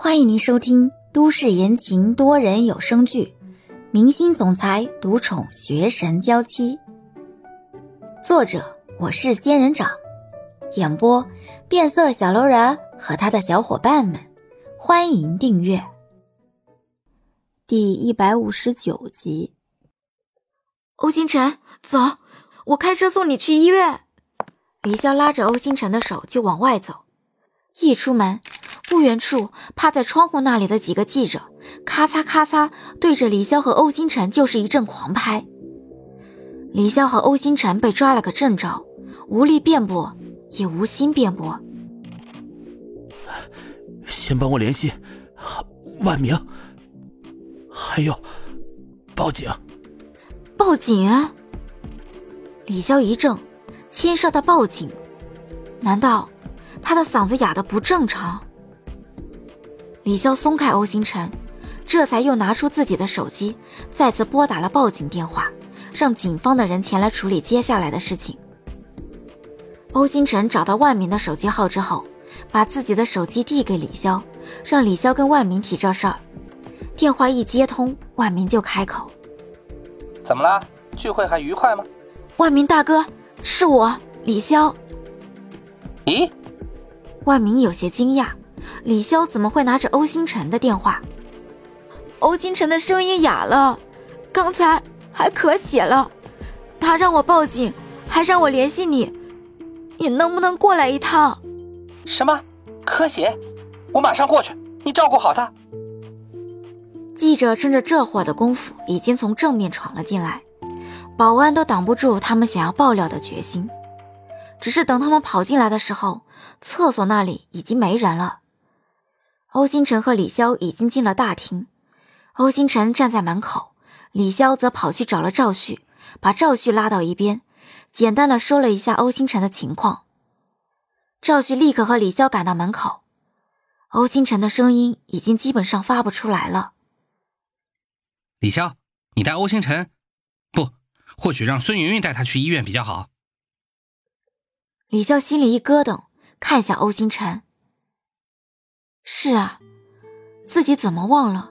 欢迎您收听都市言情多人有声剧《明星总裁独宠学神娇妻》，作者我是仙人掌，演播变色小楼人和他的小伙伴们。欢迎订阅第一百五十九集。欧星辰，走，我开车送你去医院。李潇拉着欧星辰的手就往外走，一出门。不远处，趴在窗户那里的几个记者，咔嚓咔嚓对着李潇和欧星辰就是一阵狂拍。李潇和欧星辰被抓了个正着，无力辩驳，也无心辩驳。先帮我联系万明，还有报警。报警？李潇一怔，牵涉到报警，难道他的嗓子哑的不正常？李潇松开欧星辰，这才又拿出自己的手机，再次拨打了报警电话，让警方的人前来处理接下来的事情。欧星辰找到万明的手机号之后，把自己的手机递给李潇，让李潇跟万明提这事儿。电话一接通，万明就开口：“怎么了？聚会还愉快吗？”万明大哥，是我，李潇。咦？万明有些惊讶。李潇怎么会拿着欧星辰的电话？欧星辰的声音哑了，刚才还咳血了。他让我报警，还让我联系你，你能不能过来一趟？什么？咳血？我马上过去，你照顾好他。记者趁着这会儿的功夫，已经从正面闯了进来，保安都挡不住他们想要爆料的决心。只是等他们跑进来的时候，厕所那里已经没人了。欧星辰和李潇已经进了大厅，欧星辰站在门口，李潇则跑去找了赵旭，把赵旭拉到一边，简单的说了一下欧星辰的情况。赵旭立刻和李潇赶到门口，欧星辰的声音已经基本上发不出来了。李潇，你带欧星辰，不，或许让孙云云带他去医院比较好。李潇心里一咯噔，看向欧星辰。是啊，自己怎么忘了？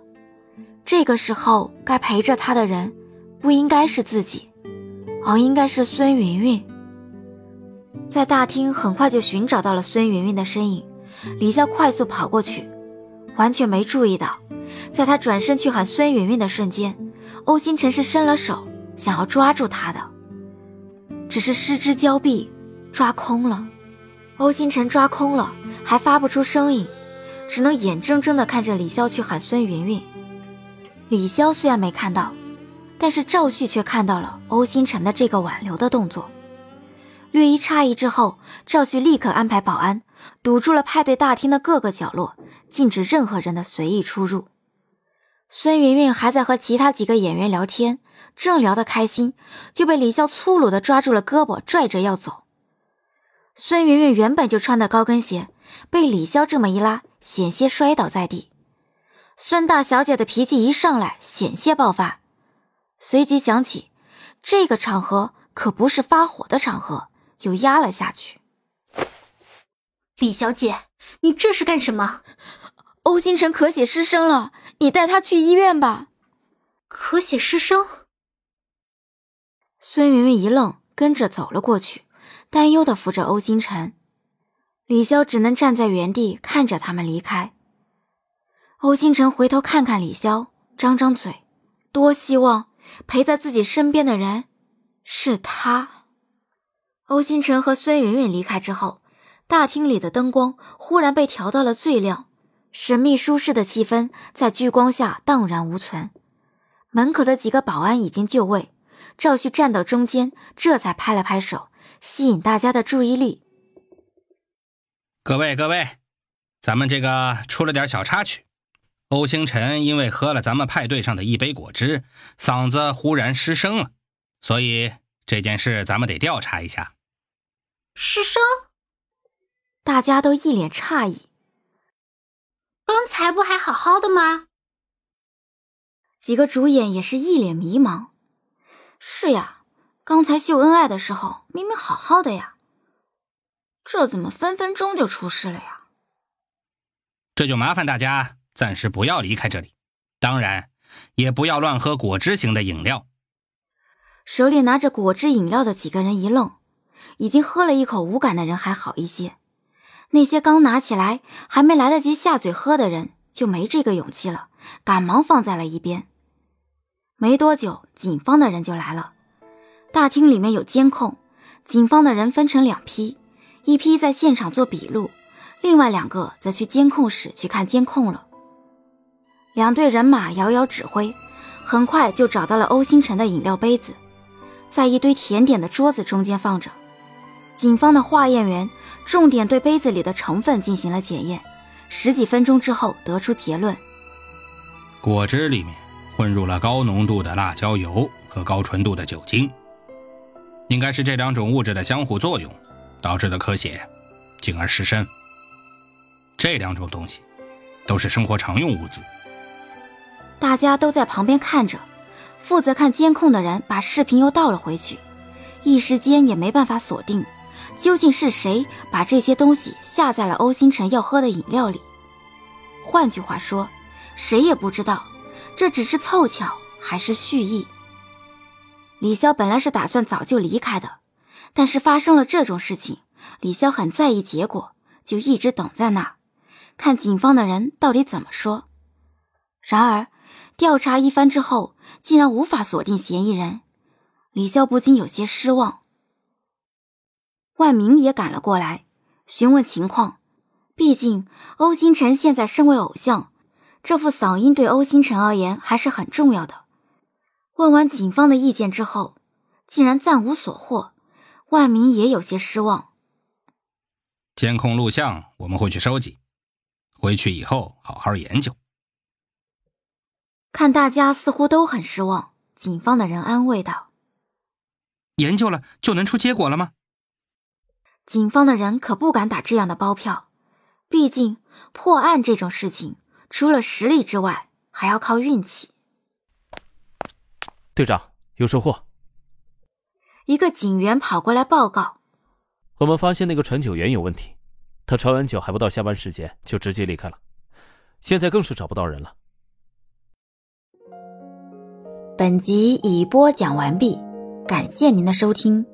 这个时候该陪着他的人，不应该是自己，而应该是孙云云。在大厅很快就寻找到了孙云云的身影，李潇快速跑过去，完全没注意到，在他转身去喊孙云云的瞬间，欧星辰是伸了手想要抓住他的，只是失之交臂，抓空了。欧星辰抓空了，还发不出声音。只能眼睁睁地看着李潇去喊孙云云。李潇虽然没看到，但是赵旭却看到了欧星辰的这个挽留的动作。略一诧异之后，赵旭立刻安排保安堵住了派对大厅的各个角落，禁止任何人的随意出入。孙云云还在和其他几个演员聊天，正聊得开心，就被李潇粗鲁地抓住了胳膊，拽着要走。孙云云原本就穿的高跟鞋，被李潇这么一拉。险些摔倒在地，孙大小姐的脾气一上来，险些爆发。随即想起，这个场合可不是发火的场合，又压了下去。李小姐，你这是干什么？欧星辰咳血失声了，你带他去医院吧。咳血失声。孙云云一愣，跟着走了过去，担忧的扶着欧星辰。李潇只能站在原地看着他们离开。欧星辰回头看看李潇，张张嘴，多希望陪在自己身边的人是他。欧星辰和孙云云离开之后，大厅里的灯光忽然被调到了最亮，神秘舒适的气氛在聚光下荡然无存。门口的几个保安已经就位，赵旭站到中间，这才拍了拍手，吸引大家的注意力。各位各位，咱们这个出了点小插曲。欧星辰因为喝了咱们派对上的一杯果汁，嗓子忽然失声了，所以这件事咱们得调查一下。失声？大家都一脸诧异。刚才不还好好的吗？几个主演也是一脸迷茫。是呀，刚才秀恩爱的时候明明好好的呀。这怎么分分钟就出事了呀？这就麻烦大家暂时不要离开这里。当然，也不要乱喝果汁型的饮料。手里拿着果汁饮料的几个人一愣，已经喝了一口无感的人还好一些，那些刚拿起来还没来得及下嘴喝的人就没这个勇气了，赶忙放在了一边。没多久，警方的人就来了。大厅里面有监控，警方的人分成两批，一批在现场做笔录，另外两个则去监控室去看监控了。两队人马遥遥指挥，很快就找到了欧星辰的饮料杯子，在一堆甜点的桌子中间放着。警方的化验员重点对杯子里的成分进行了检验，十几分钟之后得出结论：果汁里面混入了高浓度的辣椒油和高纯度的酒精，应该是这两种物质的相互作用导致的咳血，进而失身。这两种东西都是生活常用物资。大家都在旁边看着，负责看监控的人把视频又倒了回去，一时间也没办法锁定，究竟是谁把这些东西下在了欧星辰要喝的饮料里。换句话说，谁也不知道这只是凑巧还是蓄意。李潇本来是打算早就离开的，但是发生了这种事情，李潇很在意结果，就一直等在那儿，看警方的人到底怎么说。然而。调查一番之后，竟然无法锁定嫌疑人，李潇不禁有些失望。万明也赶了过来，询问情况。毕竟欧星辰现在身为偶像，这副嗓音对欧星辰而言还是很重要的。问完警方的意见之后，竟然暂无所获，万民也有些失望。监控录像我们会去收集，回去以后好好研究。看大家似乎都很失望，警方的人安慰道：“研究了就能出结果了吗？”警方的人可不敢打这样的包票，毕竟破案这种事情，除了实力之外，还要靠运气。队长有收获。一个警员跑过来报告：“我们发现那个传酒员有问题，他传完酒还不到下班时间就直接离开了，现在更是找不到人了。”本集已播讲完毕，感谢您的收听。